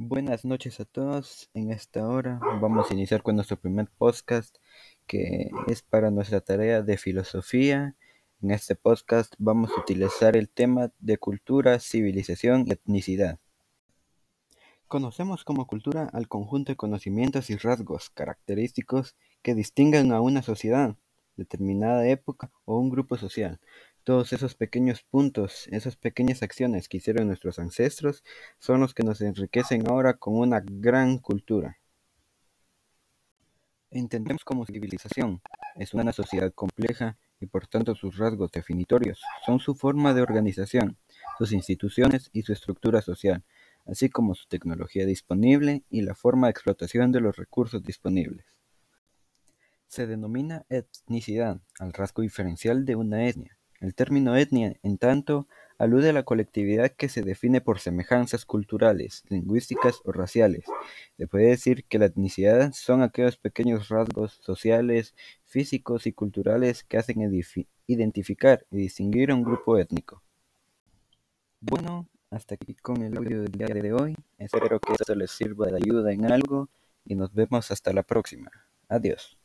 Buenas noches a todos. En esta hora vamos a iniciar con nuestro primer podcast que es para nuestra tarea de filosofía. En este podcast vamos a utilizar el tema de cultura, civilización y etnicidad. Conocemos como cultura al conjunto de conocimientos y rasgos característicos que distinguen a una sociedad, determinada época o un grupo social. Todos esos pequeños puntos, esas pequeñas acciones que hicieron nuestros ancestros, son los que nos enriquecen ahora con una gran cultura. Entendemos como civilización, es una sociedad compleja y por tanto sus rasgos definitorios son su forma de organización, sus instituciones y su estructura social, así como su tecnología disponible y la forma de explotación de los recursos disponibles. Se denomina etnicidad al rasgo diferencial de una etnia, el término etnia, en tanto, alude a la colectividad que se define por semejanzas culturales, lingüísticas o raciales. Se puede decir que la etnicidad son aquellos pequeños rasgos sociales, físicos y culturales que hacen identificar y distinguir a un grupo étnico. Bueno, hasta aquí con el audio del día de hoy. Espero que esto les sirva de ayuda en algo y nos vemos hasta la próxima. Adiós.